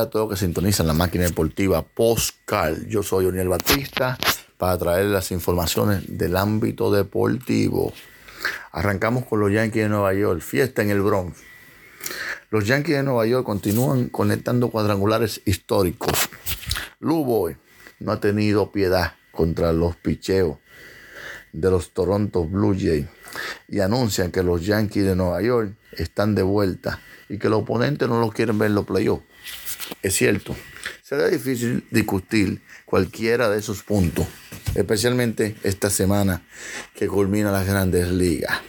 A todos que sintonizan la máquina deportiva Postcal. Yo soy Oniel Batista para traer las informaciones del ámbito deportivo. Arrancamos con los Yankees de Nueva York, fiesta en el Bronx. Los Yankees de Nueva York continúan conectando cuadrangulares históricos. Lou Boy no ha tenido piedad contra los picheos de los Toronto Blue Jays y anuncian que los Yankees de Nueva York están de vuelta y que los oponentes no los quieren ver en los playoffs. Es cierto, será difícil discutir cualquiera de esos puntos, especialmente esta semana que culmina las grandes ligas.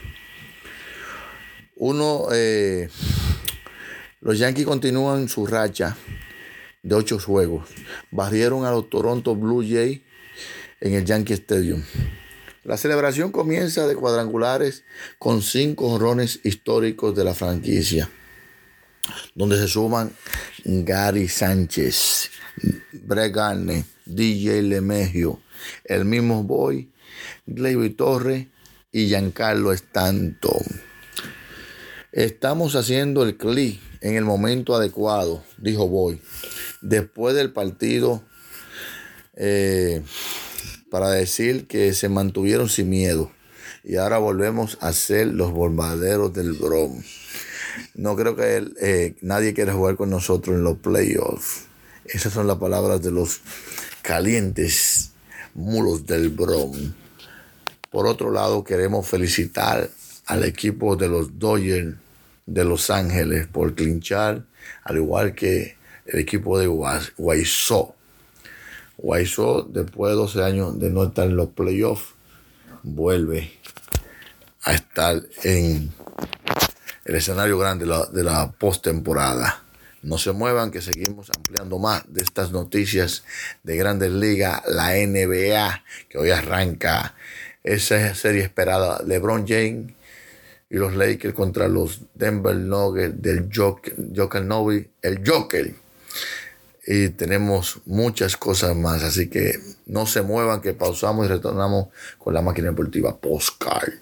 Uno, eh, los Yankees continúan su racha de ocho juegos. Barrieron a los Toronto Blue Jays en el Yankee Stadium. La celebración comienza de cuadrangulares con cinco honrones históricos de la franquicia, donde se suman Gary Sánchez, Brett Garner, DJ Lemegio, el mismo Boy, Gleyber Torres y Giancarlo Stanton. Estamos haciendo el clic en el momento adecuado, dijo Boy, después del partido eh, para decir que se mantuvieron sin miedo y ahora volvemos a ser los bombarderos del Bronx. No creo que él, eh, nadie quiera jugar con nosotros en los playoffs. Esas son las palabras de los calientes mulos del Bronx. Por otro lado, queremos felicitar al equipo de los Dodgers de Los Ángeles por clinchar, al igual que el equipo de Guaysó. Guaysó, después de 12 años de no estar en los playoffs, vuelve a estar en el escenario grande de la, postemporada. No se muevan, que seguimos ampliando más de estas noticias de Grandes Ligas, la NBA, que hoy arranca esa serie esperada. LeBron James y los Lakers contra los Denver Nuggets del Joker, Joker Novi, el Joker. Y tenemos muchas cosas más, así que no se muevan, que pausamos y retornamos con la máquina deportiva Postcard.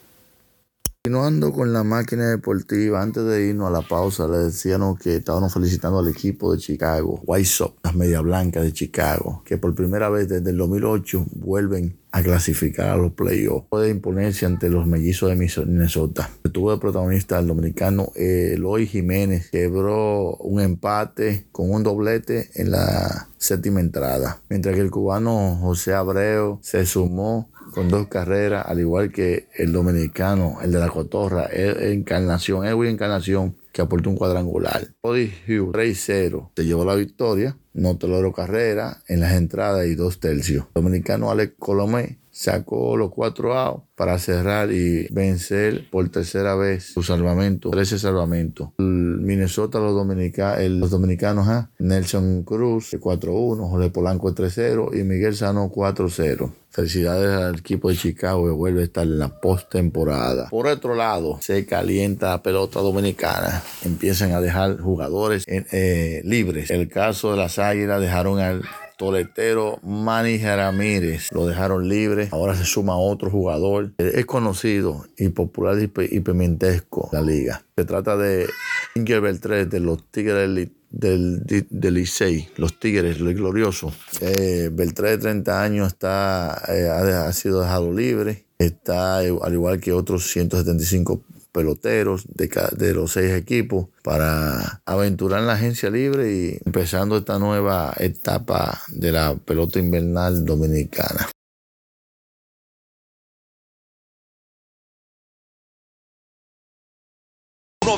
Continuando con la máquina deportiva, antes de irnos a la pausa, le decíamos que estábamos felicitando al equipo de Chicago, White Sox, las Media Blancas de Chicago, que por primera vez desde el 2008 vuelven a clasificar a los playoffs. Puede imponerse ante los mellizos de Minnesota. Tuvo de protagonista el dominicano Eloy Jiménez, quebró un empate con un doblete en la séptima entrada, mientras que el cubano José Abreu se sumó con dos carreras, al igual que el dominicano, el de la Cotorra, Encarnación, Edwin Encarnación, que aportó un cuadrangular. Cody Hughes, 3-0, se llevó la victoria, no logró carrera en las entradas y dos tercios. El dominicano Alex Colomé sacó los cuatro outs para cerrar y vencer por tercera vez su salvamento, 13 salvamentos. Minnesota, los, dominica, el, los dominicanos, ¿eh? Nelson Cruz, 4-1, Jorge Polanco 3-0 y Miguel Sano 4-0. Felicidades al equipo de Chicago que vuelve a estar en la postemporada. Por otro lado, se calienta la pelota dominicana. Empiezan a dejar jugadores eh, libres. El caso de las Águilas dejaron al toletero Manny Ramírez. Lo dejaron libre. Ahora se suma otro jugador. Es conocido y popular y pimentesco la liga. Se trata de Inger Beltrés de los Tigres del, del Licey, los Tigres, el glorioso. Eh, Beltré de 30 años está, eh, ha, ha, sido dejado libre. Está al igual que otros 175 peloteros de, de los seis equipos para aventurar la agencia libre y empezando esta nueva etapa de la pelota invernal dominicana.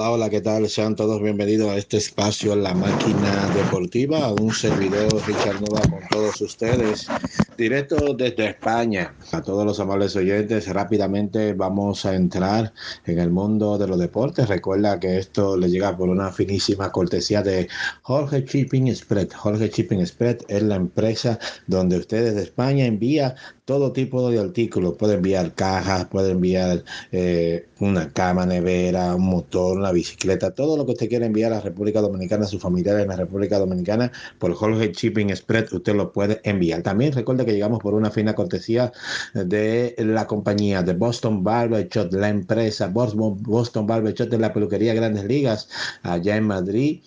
Hola, ¿qué tal? Sean todos bienvenidos a este espacio La Máquina Deportiva, un servidor Richard Nova con todos ustedes, directo desde España. A todos los amables oyentes, rápidamente vamos a entrar en el mundo de los deportes. Recuerda que esto le llega por una finísima cortesía de Jorge Shipping Spread. Jorge Shipping Spread es la empresa donde ustedes de España envía todo tipo de artículos. Puede enviar cajas, puede enviar eh, una cama, nevera, un motor, una bicicleta, todo lo que usted quiera enviar a la República Dominicana, a sus familiares en la República Dominicana, por Jorge Shipping Spread, usted lo puede enviar. También recuerde que llegamos por una fina cortesía de la compañía de Boston Barber Shop, la empresa Boston, Boston Barber Shop de la peluquería Grandes Ligas, allá en Madrid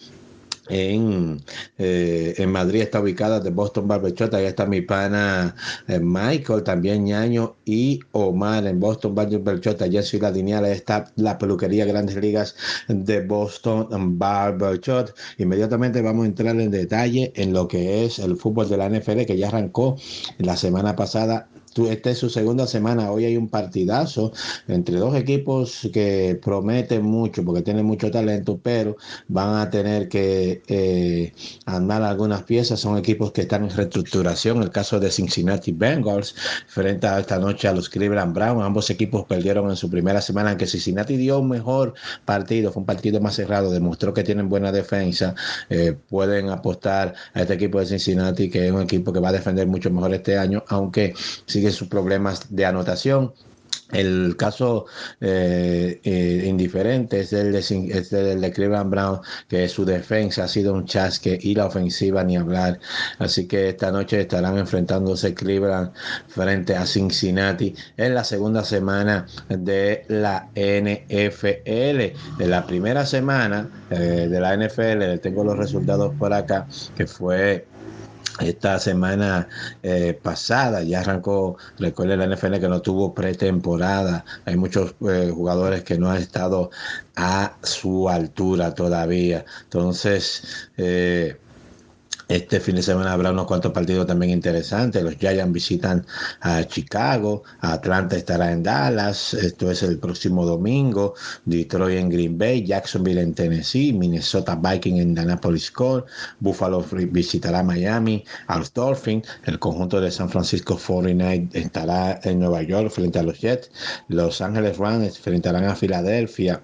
en, eh, en Madrid está ubicada de Boston Barbershop, ahí está mi pana eh, Michael, también ñaño y Omar en Boston Barbershop, allá en Ciudad Lineal está la peluquería Grandes Ligas de Boston Barbershop. Inmediatamente vamos a entrar en detalle en lo que es el fútbol de la NFL que ya arrancó la semana pasada esta es su segunda semana. Hoy hay un partidazo entre dos equipos que prometen mucho porque tienen mucho talento, pero van a tener que eh, andar algunas piezas. Son equipos que están en reestructuración. El caso de Cincinnati Bengals frente a esta noche a los Cleveland Browns. Ambos equipos perdieron en su primera semana, aunque Cincinnati dio un mejor partido. Fue un partido más cerrado. Demostró que tienen buena defensa. Eh, pueden apostar a este equipo de Cincinnati, que es un equipo que va a defender mucho mejor este año, aunque si sus problemas de anotación. El caso eh, eh, indiferente es el, de, es el Cleveland Brown, que su defensa ha sido un chasque y la ofensiva ni hablar. Así que esta noche estarán enfrentándose Cleveland frente a Cincinnati en la segunda semana de la NFL. De la primera semana eh, de la NFL, tengo los resultados por acá, que fue esta semana eh, pasada ya arrancó, recuerde la NFL que no tuvo pretemporada, hay muchos eh, jugadores que no han estado a su altura todavía, entonces eh, este fin de semana habrá unos cuantos partidos también interesantes. Los Giants visitan a Chicago, Atlanta estará en Dallas, esto es el próximo domingo, Detroit en Green Bay, Jacksonville en Tennessee, Minnesota Viking en Indianapolis Colts, Buffalo visitará Miami, a los Dolphins, el conjunto de San Francisco 49 estará en Nueva York frente a los Jets, Los Ángeles Rams enfrentarán a Filadelfia.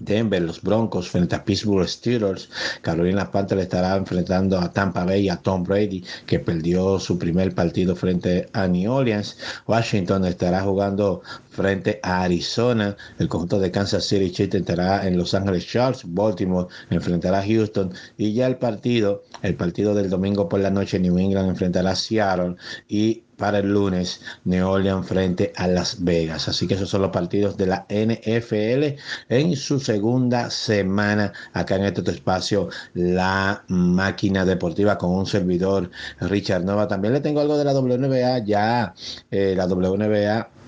Denver, los Broncos frente a Pittsburgh Steelers. Carolina Panthers estará enfrentando a Tampa Bay y a Tom Brady, que perdió su primer partido frente a New Orleans. Washington estará jugando frente a Arizona. El conjunto de Kansas City Chiefs estará en Los Ángeles Chargers. Baltimore enfrentará a Houston. Y ya el partido, el partido del domingo por la noche, New England enfrentará a Seattle. Y para el lunes New Orleans frente a Las Vegas. Así que esos son los partidos de la NFL en su segunda semana acá en este espacio, la máquina deportiva con un servidor Richard Nova. También le tengo algo de la WNBA, ya eh, la WNBA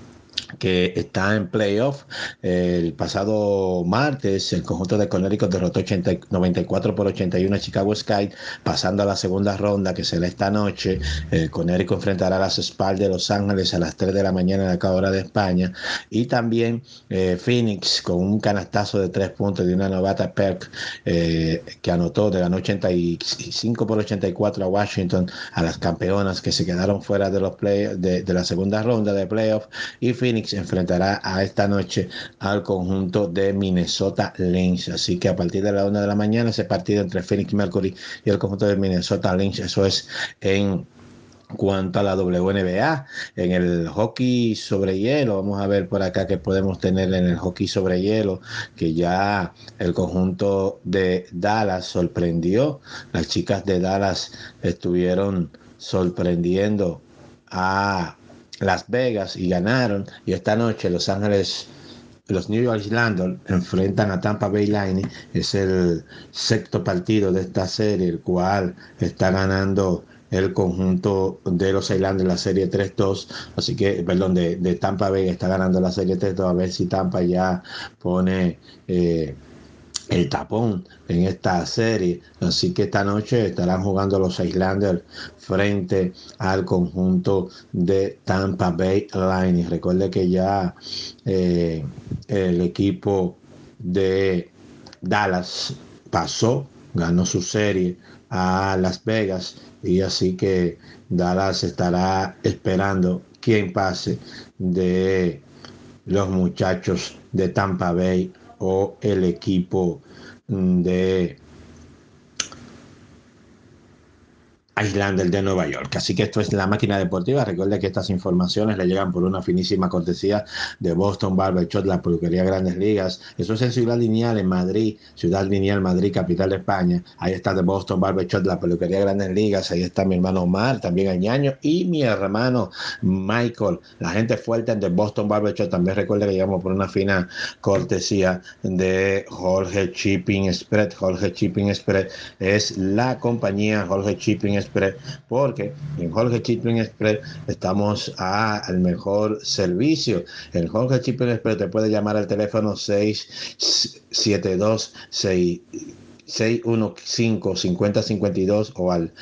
que está en playoff. El pasado martes, el conjunto de Connecticut derrotó 94 por 81 a Chicago Sky, pasando a la segunda ronda que será esta noche. El Connecticut enfrentará a las espaldas de Los Ángeles a las 3 de la mañana en la hora de España. Y también eh, Phoenix con un canastazo de 3 puntos de una novata Perk eh, que anotó de la 85 por 84 a Washington, a las campeonas que se quedaron fuera de los play de, de la segunda ronda de playoff. Y Phoenix Phoenix enfrentará a esta noche al conjunto de Minnesota Lynx. Así que a partir de la una de la mañana ese partido entre Phoenix Mercury y el conjunto de Minnesota Lynx, eso es en cuanto a la WNBA, en el hockey sobre hielo, vamos a ver por acá que podemos tener en el hockey sobre hielo, que ya el conjunto de Dallas sorprendió, las chicas de Dallas estuvieron sorprendiendo a Las Vegas y ganaron, y esta noche Los Ángeles los New York Islanders enfrentan a Tampa Bay Lightning. Es el sexto partido de esta serie, el cual está ganando el conjunto de los Islanders la serie 3-2, así que, perdón, de, Tampa Bay está ganando la serie 3-2, a ver si Tampa ya pone eh, el tapón en esta serie, así que esta noche estarán jugando los Islanders frente al conjunto de Tampa Bay Lightning. Recuerde que ya eh, el equipo de Dallas pasó, ganó su serie a Las Vegas y así que Dallas estará esperando quién pase de los muchachos de Tampa Bay o el equipo de Islander de Nueva York. Así que esto es la máquina deportiva. Recuerde que estas informaciones le llegan por una finísima cortesía de Boston Barber Shop, la peluquería Grandes Ligas. Eso es en Ciudad Lineal, en Madrid, Ciudad Lineal, Madrid, capital de España. Ahí está de Boston Barber Shop, la peluquería Grandes Ligas. Ahí está mi hermano Omar, también Añaño, y mi hermano Michael. La gente fuerte de Boston Barber Shop. También recuerde que llegamos por una fina cortesía de Jorge Shipping Spread. Jorge Shipping Spread es la compañía Jorge Shipping Express, porque en Jorge Shipping Express estamos al mejor servicio. En Jorge Shipping Express te puede llamar al teléfono 672 615 5052 o al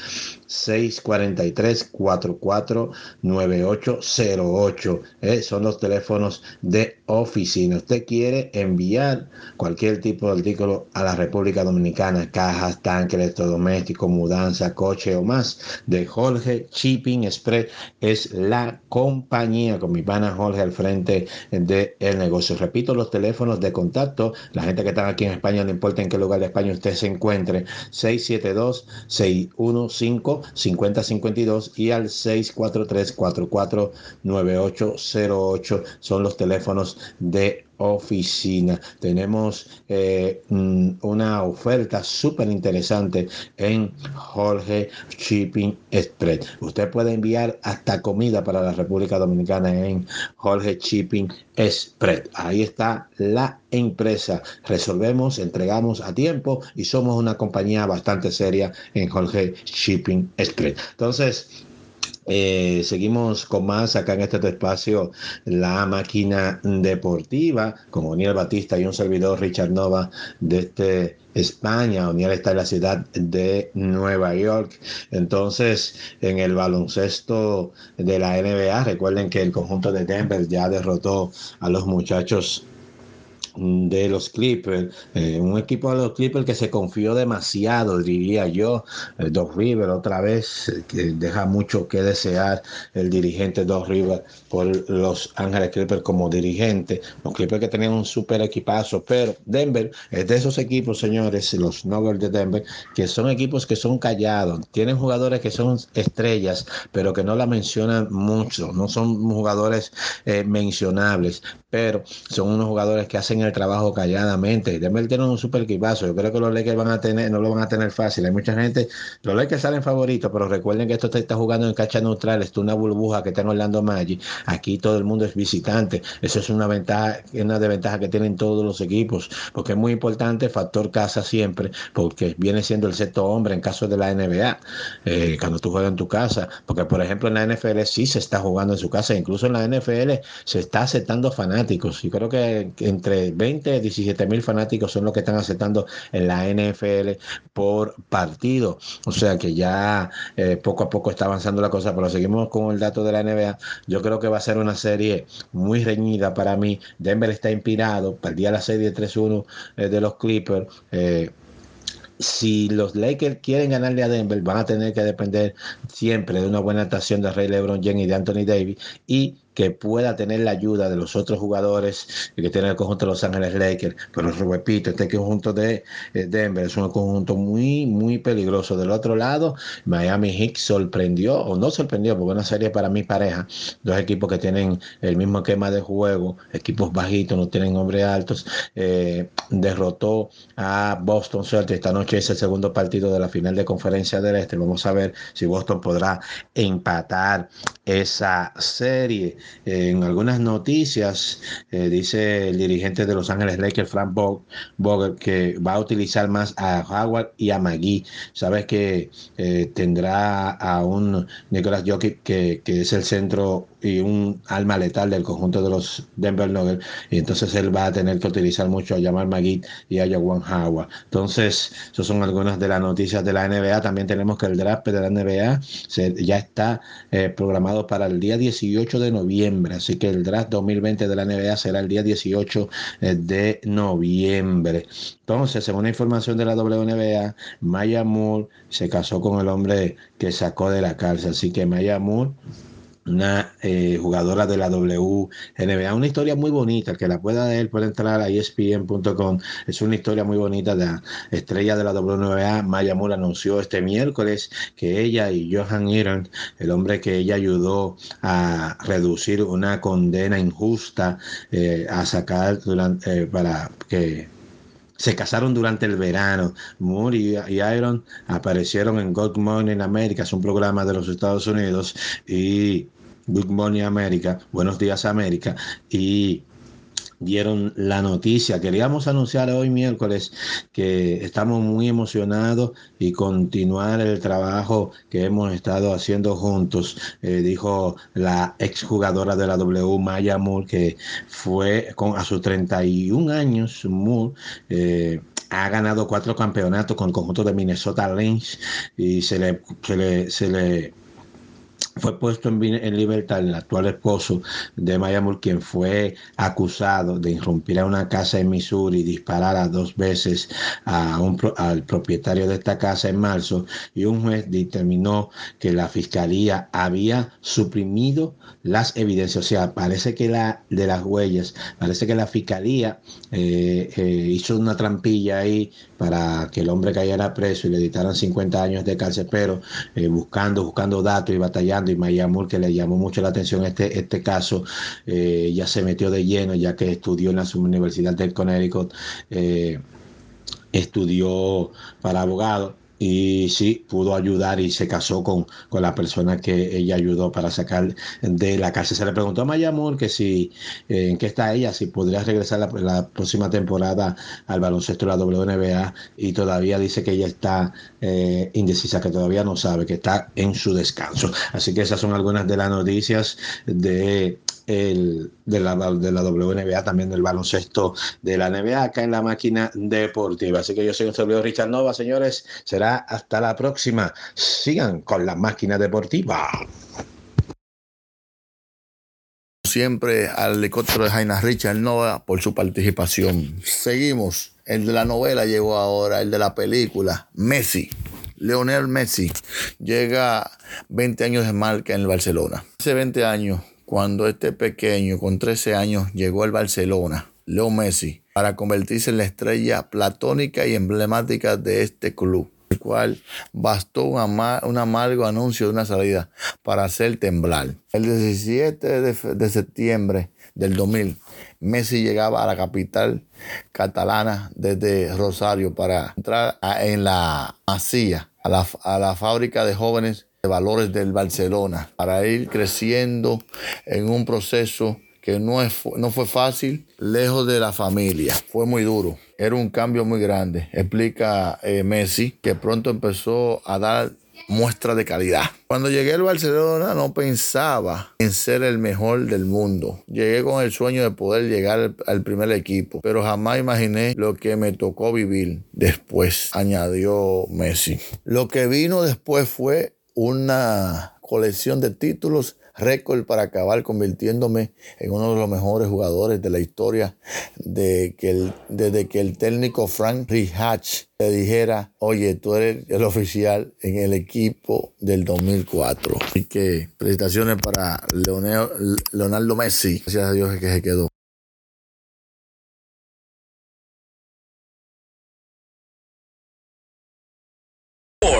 643-449808. Eh, son los teléfonos de oficina. Usted quiere enviar cualquier tipo de artículo a la República Dominicana, cajas, tanques, electrodomésticos, mudanza, coche o más, de Jorge Shipping Express es la compañía con mi pana Jorge al frente del el negocio. Repito los teléfonos de contacto. La gente que está aquí en España, no importa en qué lugar de España usted se encuentre, 672 615 5052 y al 643-449808 son los teléfonos de oficina. Tenemos eh, mm, una oferta súper interesante en Jorge Shipping Express. Usted puede enviar hasta comida para la República Dominicana en Jorge Shipping Express. Ahí está la empresa. Resolvemos, entregamos a tiempo y somos una compañía bastante seria en Jorge Shipping Express. Entonces, eh, seguimos con más acá en este espacio, la máquina deportiva, con Oniel Batista y un servidor Richard Nova desde España. Oniel está en la ciudad de Nueva York. Entonces, en el baloncesto de la NBA, recuerden que el conjunto de Denver ya derrotó a los muchachos de los Clippers, eh, un equipo de los Clippers que se confió demasiado, diría yo. El Doc River otra vez, eh, que deja mucho que desear el dirigente Doc River por los Ángeles Clippers como dirigente. Los Clippers que tenían un super equipazo, pero Denver es de esos equipos, señores, los Nuggets de Denver, que son equipos que son callados, tienen jugadores que son estrellas, pero que no la mencionan mucho, no son jugadores eh, mencionables, pero son unos jugadores que hacen el trabajo calladamente. Denver tiene un super equipazo. Yo creo que los Lakers van a tener, no lo van a tener fácil. Hay mucha gente, los Lakers salen favoritos, pero recuerden que esto está, está jugando en cancha neutral, es una burbuja que está en Orlando Magic. Aquí todo el mundo es visitante. Eso es una ventaja, una desventaja que tienen todos los equipos, porque es muy importante factor casa siempre, porque viene siendo el sexto hombre en caso de la NBA, eh, cuando tú juegas en tu casa, porque por ejemplo en la NFL sí se está jugando en su casa, incluso en la NFL se está aceptando fanáticos. y creo que entre 20, 17 mil fanáticos son los que están aceptando en la NFL por partido. O sea que ya eh, poco a poco está avanzando la cosa, pero seguimos con el dato de la NBA. Yo creo que va a ser una serie muy reñida para mí. Denver está inspirado, perdía la serie 3-1 eh, de los Clippers. Eh, si los Lakers quieren ganarle a Denver, van a tener que depender siempre de una buena actuación de Rey LeBron James y de Anthony Davis y que pueda tener la ayuda de los otros jugadores que tiene el conjunto de Los Ángeles Lakers. Pero repito, este conjunto de eh, Denver es un conjunto muy, muy peligroso. Del otro lado, Miami Heat sorprendió, o no sorprendió, porque una serie para mi pareja, dos equipos que tienen el mismo esquema de juego, equipos bajitos, no tienen hombres altos, eh, derrotó a Boston Celtics. Esta noche es el segundo partido de la final de conferencia del Este. Vamos a ver si Boston podrá empatar esa serie. en algunas noticias, eh, dice el dirigente de Los Ángeles Lakers, Frank Vogel, que va a utilizar más a Howard y a McGee. Sabes que eh, tendrá a un Nicolas Jokic que es el centro y un alma letal del conjunto de los Denver Nuggets. Y entonces él va a tener que utilizar mucho a Jamal Magui y a Jawan Howard. Entonces, esas son algunas de las noticias de la NBA. También tenemos que el draft de la NBA ya está eh, programado para el día 18 de noviembre. Así que el draft 2020 de la NBA será el día 18 eh, de noviembre. Entonces, según la información de la WNBA, Maya Moore se casó con el hombre que sacó de la cárcel. Así que Maya Moore una eh, jugadora de la WNBA. Una historia muy bonita, que la pueda él puede entrar a ESPN.com. Es una historia muy bonita de la estrella de la WNBA. Maya Moore anunció este miércoles que ella y Johan Iron, el hombre que ella ayudó a reducir una condena injusta, eh, a sacar durante, eh, para que se casaron durante el verano. Moore y, Iron aparecieron en Good Morning America, es un programa de los Estados Unidos, y Good Morning America, Buenos Días América, y dieron la noticia. Queríamos anunciar hoy miércoles que estamos muy emocionados y continuar el trabajo que hemos estado haciendo juntos, eh, dijo la exjugadora de la W, Maya Moore, que fue con, a sus 31 años, Moore, eh, ha ganado cuatro campeonatos con el conjunto de Minnesota Lynx y se le, se le, se le fue puesto en, libertad el actual esposo de Maya Moore, quien fue acusado de irrumpir a una casa en Missouri y disparar dos veces a un, al propietario de esta casa en marzo, y un juez determinó que la fiscalía había suprimido las evidencias. O sea, parece que la de las huellas, parece que la fiscalía eh, eh, hizo una trampilla ahí para que el hombre cayera preso y le dictaran 50 años de cárcel, pero eh, buscando, buscando datos y batallando, y Maya Moore, que le llamó mucho la atención este, este caso, eh, ya se metió de lleno, ya que estudió en la Universidad de Connecticut, eh, estudió para abogado y sí, pudo ayudar y se casó con, con la persona que ella ayudó para sacar de la cárcel. Se le preguntó a Mayamur que si, eh, en qué está ella, si podría regresar la, próxima temporada al baloncesto de la WNBA y todavía dice que ella está eh, indecisa, que todavía no sabe, que está en su descanso. Así que esas son algunas de las noticias de el, de, la, de la WNBA, también del baloncesto de la NBA acá en la máquina deportiva. Así que yo soy un servidor Richard Nova, señores. Será hasta la próxima. Sigan con la máquina deportiva. Siempre al helicóptero de Jaina Richard Nova por su participación. Seguimos. El de la novela llegó ahora, el de la película, Messi. Leonel Messi llega 20 años de marca en el Barcelona. Hace 20 años cuando este pequeño con 13 años llegó al Barcelona, Leo Messi, para convertirse en la estrella platónica y emblemática de este club, el cual bastó un, amargo anuncio de una salida para hacer temblar. El 17 de, septiembre del 2000, Messi llegaba a la capital catalana desde Rosario para entrar en la Masía, a la, a la fábrica de jóvenes de valores del Barcelona para ir creciendo en un proceso que no, es, no fue fácil, lejos de la familia. Fue muy duro. Era un cambio muy grande. Explica eh, Messi que pronto empezó a dar muestra de calidad. Cuando llegué al Barcelona no pensaba en ser el mejor del mundo. Llegué con el sueño de poder llegar al primer equipo, pero jamás imaginé lo que me tocó vivir después, añadió Messi. Lo que vino después fue una colección de títulos récord para acabar convirtiéndome en uno de los mejores jugadores de la historia de que el, desde que el técnico Frank Rihach le dijera, oye, tú eres el oficial en el equipo del 2004. Así que felicitaciones para Leonardo Messi. Gracias a Dios que se quedó.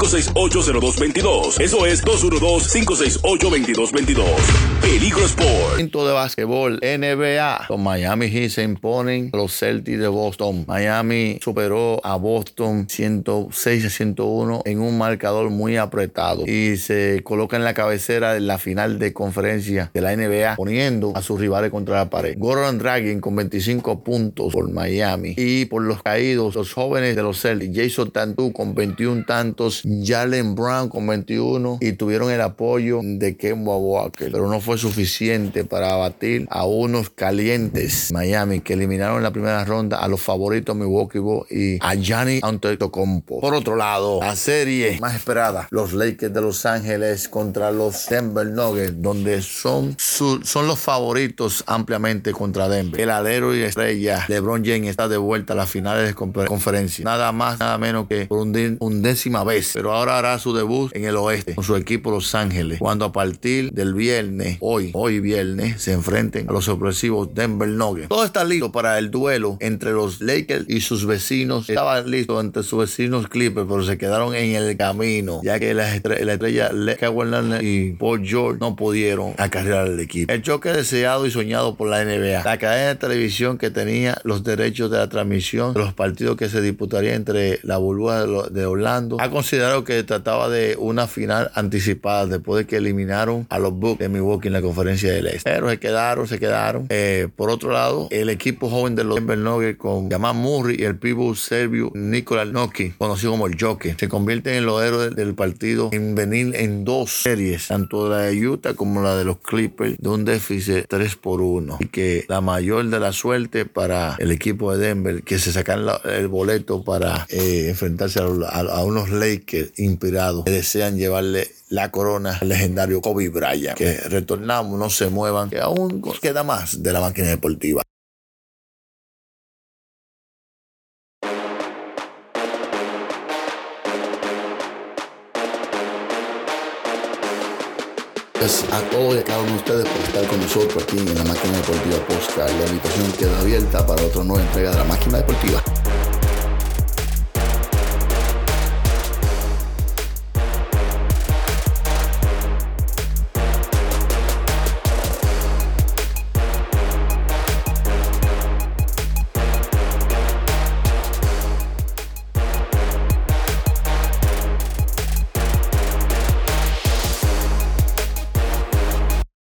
5680222. Eso es 212-568-2222. Peligro Sport. De básquetbol, NBA. Los Miami Heat se imponen los Celtics de Boston. Miami superó a Boston 106 a 101 en un marcador muy apretado y se coloca en la cabecera de la final de conferencia de la NBA, poniendo a sus rivales contra la pared. Gordon Dragon con 25 puntos por Miami y por los caídos, los jóvenes de los Celtics, Jason Tantu con 21 tantos Jalen Brown con 21 y tuvieron el apoyo de Kemba Walker, pero no fue suficiente para abatir a unos calientes Miami que eliminaron en la primera ronda a los favoritos Milwaukee Bucks y a Gianni Antetokounmpo. Por otro lado, la serie más esperada, los Lakers de Los Ángeles contra los Denver Nuggets, donde son, son los favoritos ampliamente contra Denver. El alero y estrella LeBron James está de vuelta a las finales de conferencia. Nada más, nada menos que por un, un décima vez pero ahora hará su debut en el oeste con su equipo Los Ángeles, cuando a partir del viernes, hoy, hoy viernes, se enfrenten a los sorpresivos Denver Nuggets. Todo está listo para el duelo entre los Lakers y sus vecinos. Estaba listo entre sus vecinos Clippers, pero se quedaron en el camino, ya que la, estrella Kawhi y Paul George no pudieron acarrear al equipo. El choque deseado y soñado por la NBA. La cadena de televisión que tenía los derechos de la transmisión de los partidos que se disputarían entre la burbuja de Orlando ha considerado que trataba de una final anticipada después de que eliminaron a los Bucks de Milwaukee en la conferencia del Este. Pero se quedaron, se quedaron. Eh, por otro lado, el equipo joven de los Denver Nuggets con Jamal Murray y el pívot serbio Nikola Noki, conocido como el Joker, se convierten en los héroes del partido en venir en dos series, tanto la de Utah como la de los Clippers, de un déficit 3 por 1. Y que la mayor de la suerte para el equipo de Denver, que se sacan el boleto para eh, enfrentarse a unos Lakers inspirados que desean llevarle la corona al legendario Kobe Bryant. Que retornamos, no se muevan, que aún queda más de la máquina deportiva. Gracias a todos y a cada uno de ustedes por estar con nosotros aquí en la máquina deportiva Postcard. La invitación queda abierta para otra nueva entrega de la máquina deportiva.